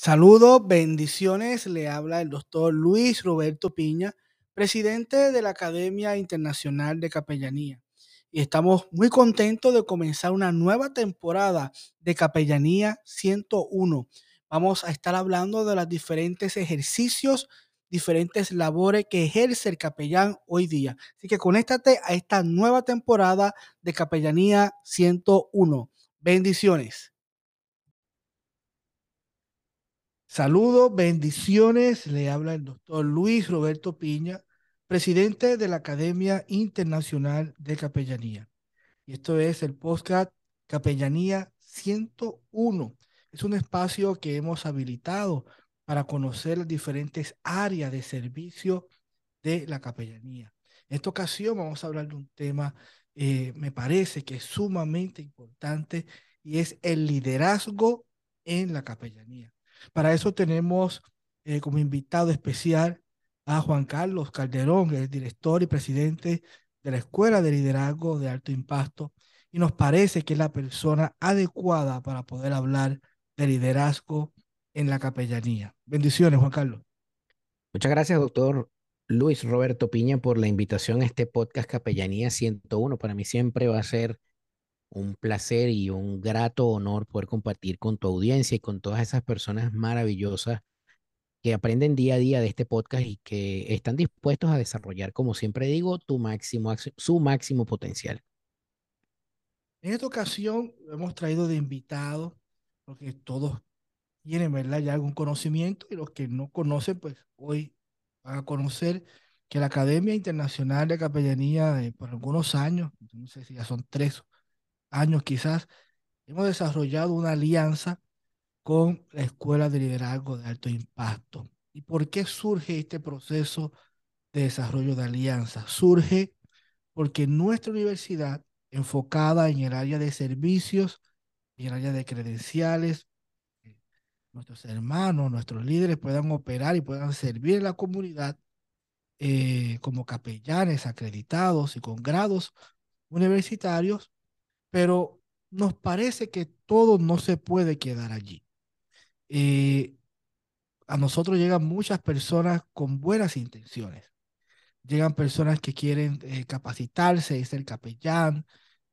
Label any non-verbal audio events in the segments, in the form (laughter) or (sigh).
Saludos, bendiciones. Le habla el doctor Luis Roberto Piña, presidente de la Academia Internacional de Capellanía. Y estamos muy contentos de comenzar una nueva temporada de Capellanía 101. Vamos a estar hablando de los diferentes ejercicios, diferentes labores que ejerce el capellán hoy día. Así que conéctate a esta nueva temporada de Capellanía 101. Bendiciones. Saludos, bendiciones. Le habla el doctor Luis Roberto Piña, presidente de la Academia Internacional de Capellanía. Y esto es el podcast Capellanía 101. Es un espacio que hemos habilitado para conocer las diferentes áreas de servicio de la capellanía. En esta ocasión vamos a hablar de un tema, eh, me parece que es sumamente importante y es el liderazgo en la capellanía. Para eso tenemos eh, como invitado especial a Juan Carlos Calderón, el director y presidente de la Escuela de Liderazgo de Alto Impacto, y nos parece que es la persona adecuada para poder hablar de liderazgo en la capellanía. Bendiciones, Juan Carlos. Muchas gracias, doctor Luis Roberto Piña, por la invitación a este podcast Capellanía 101. Para mí siempre va a ser un placer y un grato honor poder compartir con tu audiencia y con todas esas personas maravillosas que aprenden día a día de este podcast y que están dispuestos a desarrollar, como siempre digo, tu máximo, su máximo potencial. En esta ocasión hemos traído de invitados, porque todos tienen, ¿verdad? Ya algún conocimiento y los que no conocen, pues hoy van a conocer que la Academia Internacional de Capellanía, por algunos años, no sé si ya son tres años quizás, hemos desarrollado una alianza con la Escuela de Liderazgo de Alto Impacto. ¿Y por qué surge este proceso de desarrollo de alianza? Surge porque nuestra universidad, enfocada en el área de servicios, en el área de credenciales, nuestros hermanos, nuestros líderes puedan operar y puedan servir en la comunidad eh, como capellanes acreditados y con grados universitarios, pero nos parece que todo no se puede quedar allí. Eh, a nosotros llegan muchas personas con buenas intenciones. Llegan personas que quieren eh, capacitarse, ser capellán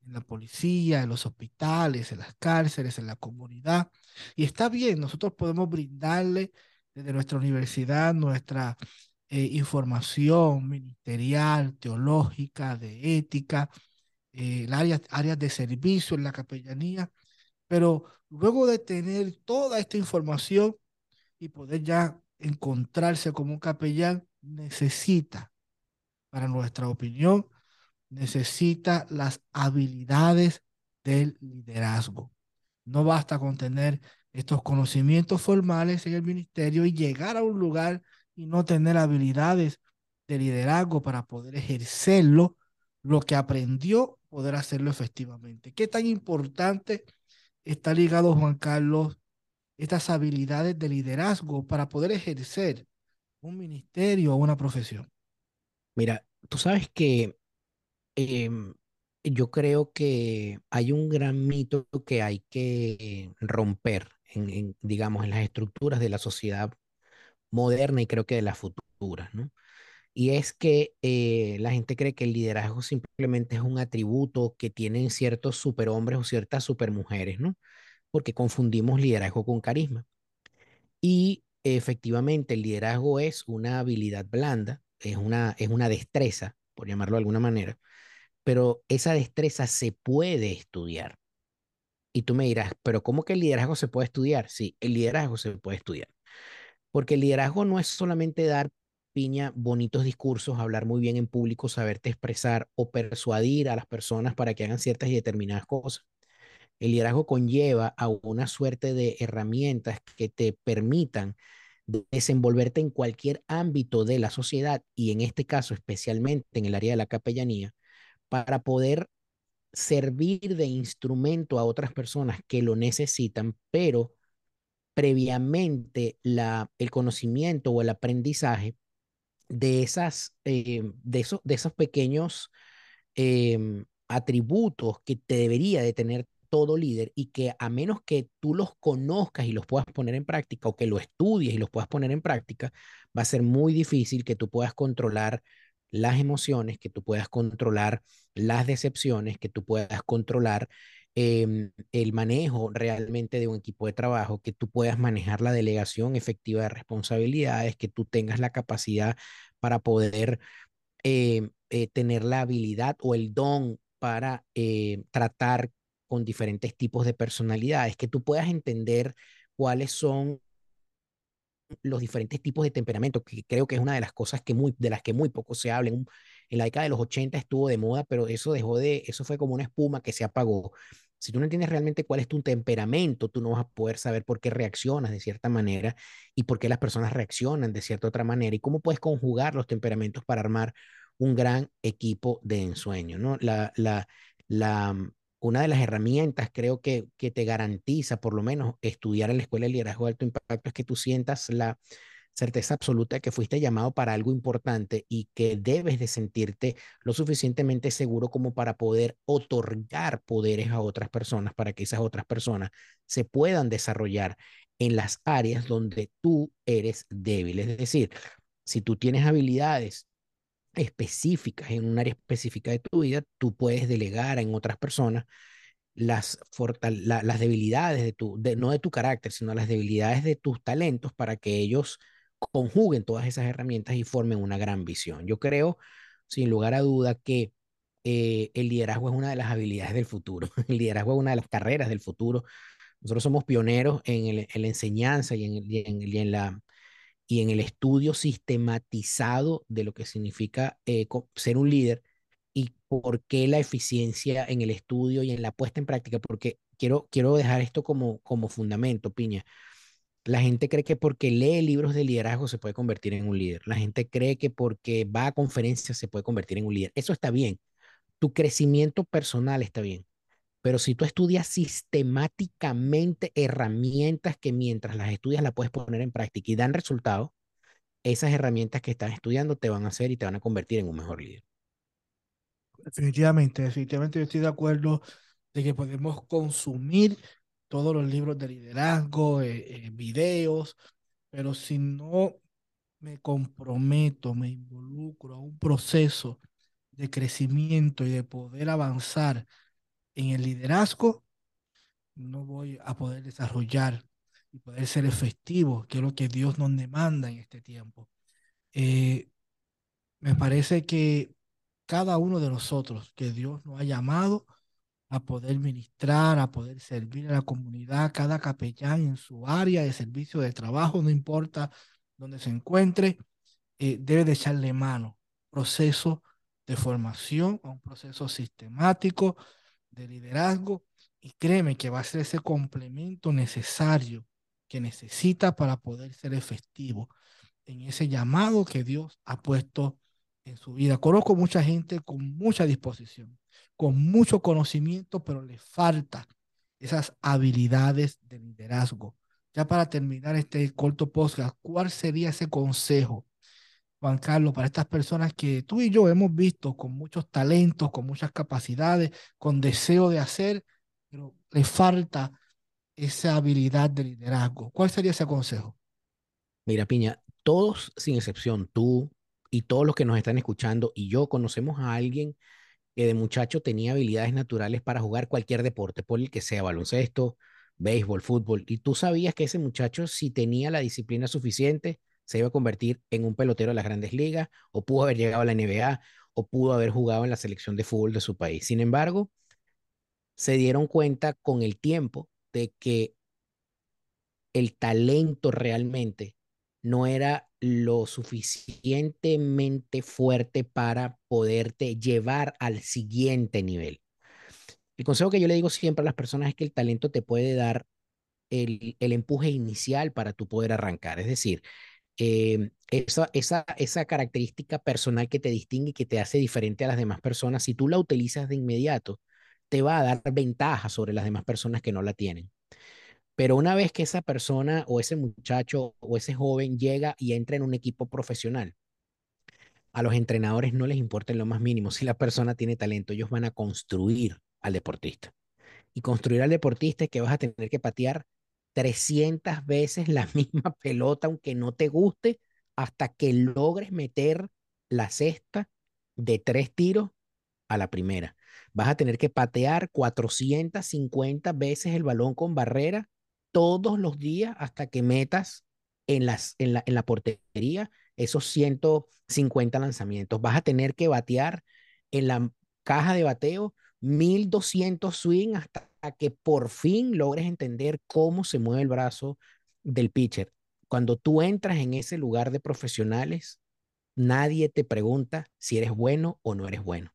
en la policía, en los hospitales, en las cárceles, en la comunidad. Y está bien, nosotros podemos brindarle desde nuestra universidad nuestra eh, información ministerial, teológica, de ética, eh, áreas, áreas de servicio en la capellanía, pero luego de tener toda esta información y poder ya encontrarse como un capellán, necesita, para nuestra opinión, necesita las habilidades del liderazgo. No basta con tener estos conocimientos formales en el ministerio y llegar a un lugar y no tener habilidades de liderazgo para poder ejercerlo, lo que aprendió poder hacerlo efectivamente. ¿Qué tan importante está ligado, Juan Carlos, estas habilidades de liderazgo para poder ejercer un ministerio o una profesión? Mira, tú sabes que em, yo creo que hay un gran mito que hay que romper en, digamos, en las estructuras de la sociedad moderna y creo que de la futura, ¿no? Y es que eh, la gente cree que el liderazgo simplemente es un atributo que tienen ciertos superhombres o ciertas supermujeres, ¿no? Porque confundimos liderazgo con carisma. Y efectivamente el liderazgo es una habilidad blanda, es una, es una destreza, por llamarlo de alguna manera, pero esa destreza se puede estudiar. Y tú me dirás, pero ¿cómo que el liderazgo se puede estudiar? Sí, el liderazgo se puede estudiar. Porque el liderazgo no es solamente dar piña, bonitos discursos, hablar muy bien en público, saberte expresar o persuadir a las personas para que hagan ciertas y determinadas cosas. El liderazgo conlleva a una suerte de herramientas que te permitan desenvolverte en cualquier ámbito de la sociedad y en este caso especialmente en el área de la capellanía para poder servir de instrumento a otras personas que lo necesitan, pero previamente la, el conocimiento o el aprendizaje de, esas, eh, de, esos, de esos pequeños em, atributos que te debería de tener todo líder y que a menos que tú los conozcas y los puedas poner en práctica o que lo estudies y los puedas poner en práctica, va a ser muy difícil que tú puedas controlar las emociones, que tú puedas controlar las decepciones, que tú puedas controlar eh, el manejo realmente de un equipo de trabajo, que tú puedas manejar la delegación efectiva de responsabilidades, que tú tengas la capacidad para poder eh, eh, tener la habilidad o el don para eh, tratar con diferentes tipos de personalidades, que tú puedas entender cuáles son los diferentes tipos de temperamento, que creo que es una de las cosas que muy, de las que muy poco se habla. En, la década de los 80 estuvo de moda, pero eso dejó de, eso fue como una espuma que se apagó. Si tú no entiendes realmente cuál es tu temperamento, tú no vas a poder saber por qué reaccionas de cierta manera y por qué las personas reaccionan de cierta otra manera y cómo puedes conjugar los temperamentos para armar un gran equipo de ensueño, ¿no? La, la, la, una de las herramientas creo que, que te garantiza por lo menos estudiar en la Escuela de Liderazgo de Alto Impacto es que tú sientas la certeza absoluta de que fuiste llamado para algo importante y que debes de sentirte lo suficientemente seguro como para poder otorgar poderes a otras personas para que esas otras personas se puedan desarrollar en las áreas donde tú eres débil. Es decir, si tú tienes habilidades específicas en un área específica de tu vida, tú puedes delegar en otras personas las, la, las debilidades de tu, de, no de tu carácter, sino las debilidades de tus talentos para que ellos conjuguen todas esas herramientas y formen una gran visión. Yo creo, sin lugar a duda, que eh, el liderazgo es una de las habilidades del futuro. (laughs) El liderazgo es una de las carreras del futuro. Nosotros somos pioneros en, el, la enseñanza y en, y en, y en la y en el estudio sistematizado de lo que significa eh, ser un líder y por qué la eficiencia en el estudio y en la puesta en práctica, porque quiero, quiero dejar esto como, como fundamento, Piña. La gente cree que porque lee libros de liderazgo se puede convertir en un líder. La gente cree que porque va a conferencias se puede convertir en un líder. Eso está bien. Tu crecimiento personal está bien. Pero si tú estudias sistemáticamente herramientas que mientras las estudias las puedes poner en práctica y dan resultados, esas herramientas que estás estudiando te van a hacer y te van a convertir en un mejor líder. Definitivamente, definitivamente yo estoy de acuerdo de que podemos consumir todos los libros de liderazgo, eh, eh, videos, pero si no me comprometo, me involucro a un proceso de crecimiento y de poder avanzar en el liderazgo, no voy a poder desarrollar y poder ser efectivo, que es lo que Dios nos demanda en este tiempo. Eh, me parece que cada uno de nosotros que Dios nos ha llamado a poder ministrar, a poder servir a la comunidad, cada capellán en su área de servicio de trabajo, no importa donde se encuentre, eh, debe de echarle mano. Proceso de formación, un proceso sistemático, de liderazgo y créeme que va a ser ese complemento necesario que necesita para poder ser efectivo en ese llamado que Dios ha puesto en su vida. Conozco mucha gente con mucha disposición, con mucho conocimiento, pero le falta esas habilidades de liderazgo. Ya para terminar este corto podcast, ¿cuál sería ese consejo Juan Carlos, para estas personas que tú y yo hemos visto con muchos talentos, con muchas capacidades, con deseo de hacer, pero le falta esa habilidad de liderazgo. ¿Cuál sería ese consejo? Mira, Piña, todos sin excepción, tú y todos los que nos están escuchando y yo conocemos a alguien que de muchacho tenía habilidades naturales para jugar cualquier deporte, por el que sea baloncesto, béisbol, fútbol, y tú sabías que ese muchacho si tenía la disciplina suficiente, se iba a convertir en un pelotero de las grandes ligas, o pudo haber llegado a la NBA, o pudo haber jugado en la selección de fútbol de su país. Sin embargo, se dieron cuenta con el tiempo de que el talento realmente no era lo suficientemente fuerte para poderte llevar al siguiente nivel. El consejo que yo le digo siempre a las personas es que el talento te puede dar el, empuje inicial para tu poder arrancar. Es decir, eh, esa, esa, esa característica personal que te distingue y que te hace diferente a las demás personas, si tú la utilizas de inmediato, te va a dar ventaja sobre las demás personas que no la tienen. Pero una vez que esa persona o ese muchacho o ese joven llega y entra en un equipo profesional, a los entrenadores no les importa lo más mínimo si la persona tiene talento, ellos van a construir al deportista. Y construir al deportista es que vas a tener que patear 300 veces la (laughs) misma pelota, aunque no te guste, hasta que logres meter la cesta de tres tiros a la primera. Vas a tener que patear 450 veces el balón con barrera todos los días hasta que metas en, la, la portería esos 150 lanzamientos. Vas a tener que batear en la caja de bateo 1200 swing hasta que por fin logres entender cómo se mueve el brazo del pitcher. Cuando tú entras en ese lugar de profesionales, nadie te pregunta si eres bueno o no eres bueno.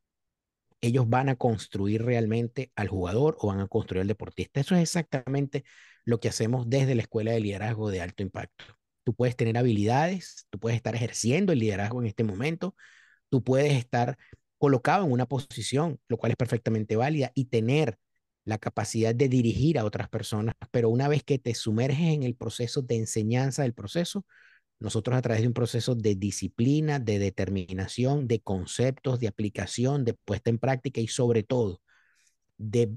Ellos van a construir realmente al jugador o van a construir al deportista. Eso es exactamente lo que hacemos desde la Escuela de Liderazgo de Alto Impacto. Tú puedes tener habilidades, tú puedes estar ejerciendo el liderazgo en este momento, tú puedes estar colocado en una posición, lo cual es perfectamente válida, y tener la capacidad de dirigir a otras personas, pero una vez que te sumerges en el proceso de enseñanza del proceso, nosotros a través de un proceso de disciplina, de determinación, de conceptos, de aplicación, de puesta en práctica y sobre todo de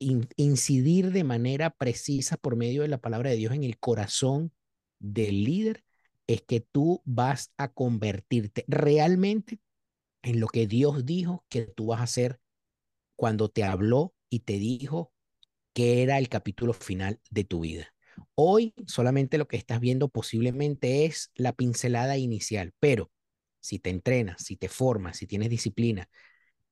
incidir de manera precisa por medio de la palabra de Dios en el corazón del líder, es que tú vas a convertirte realmente en lo que Dios dijo que tú vas a hacer cuando te habló y te dijo que era el capítulo final de tu vida. Hoy solamente lo que estás viendo posiblemente es la pincelada inicial, pero si te entrenas, si te formas, si tienes disciplina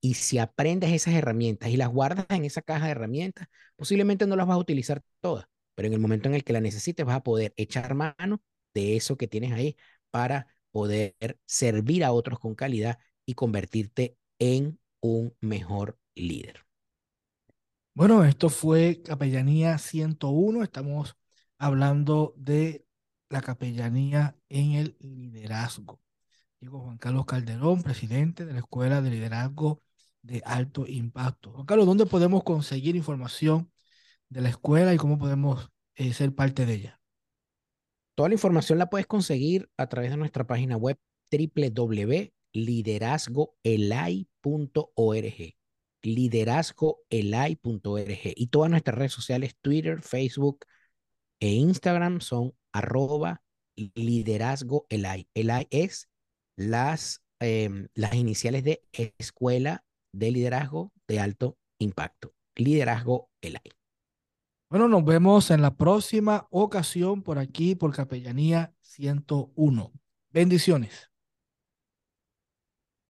y si aprendes esas herramientas y las guardas en esa caja de herramientas, posiblemente no las vas a utilizar todas, pero en el momento en el que la necesites vas a poder echar mano de eso que tienes ahí para poder servir a otros con calidad y convertirte en un mejor líder. Bueno, esto fue Capellanía 101. Estamos hablando de la capellanía en el liderazgo. Digo Juan Carlos Calderón, presidente de la Escuela de Liderazgo de Alto Impacto. Carlos, ¿dónde podemos conseguir información de la escuela y cómo podemos eh, ser parte de ella? Toda la información la puedes conseguir a través de nuestra página web www liderazgoelai.org. Y todas nuestras redes sociales, Twitter, Facebook e Instagram son arroba liderazgoelai. Elai es las, em, las iniciales de Escuela de Liderazgo de Alto Impacto. Liderazgo Elai. Bueno, nos vemos en la próxima ocasión por aquí, por Capellanía 101. Bendiciones.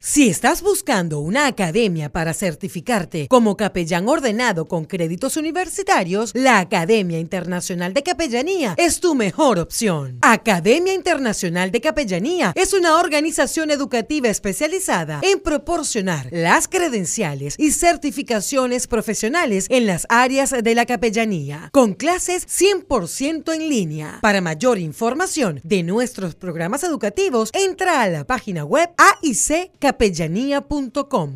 Si estás buscando una academia para certificarte como capellán ordenado con créditos universitarios, la Academia Internacional de Capellanía es tu mejor opción. Academia Internacional de Capellanía es una organización educativa especializada en proporcionar las credenciales y certificaciones profesionales en las áreas de la capellanía, con clases 100% en línea. Para mayor información de nuestros programas educativos, entra a la página web AIC capellanía.com.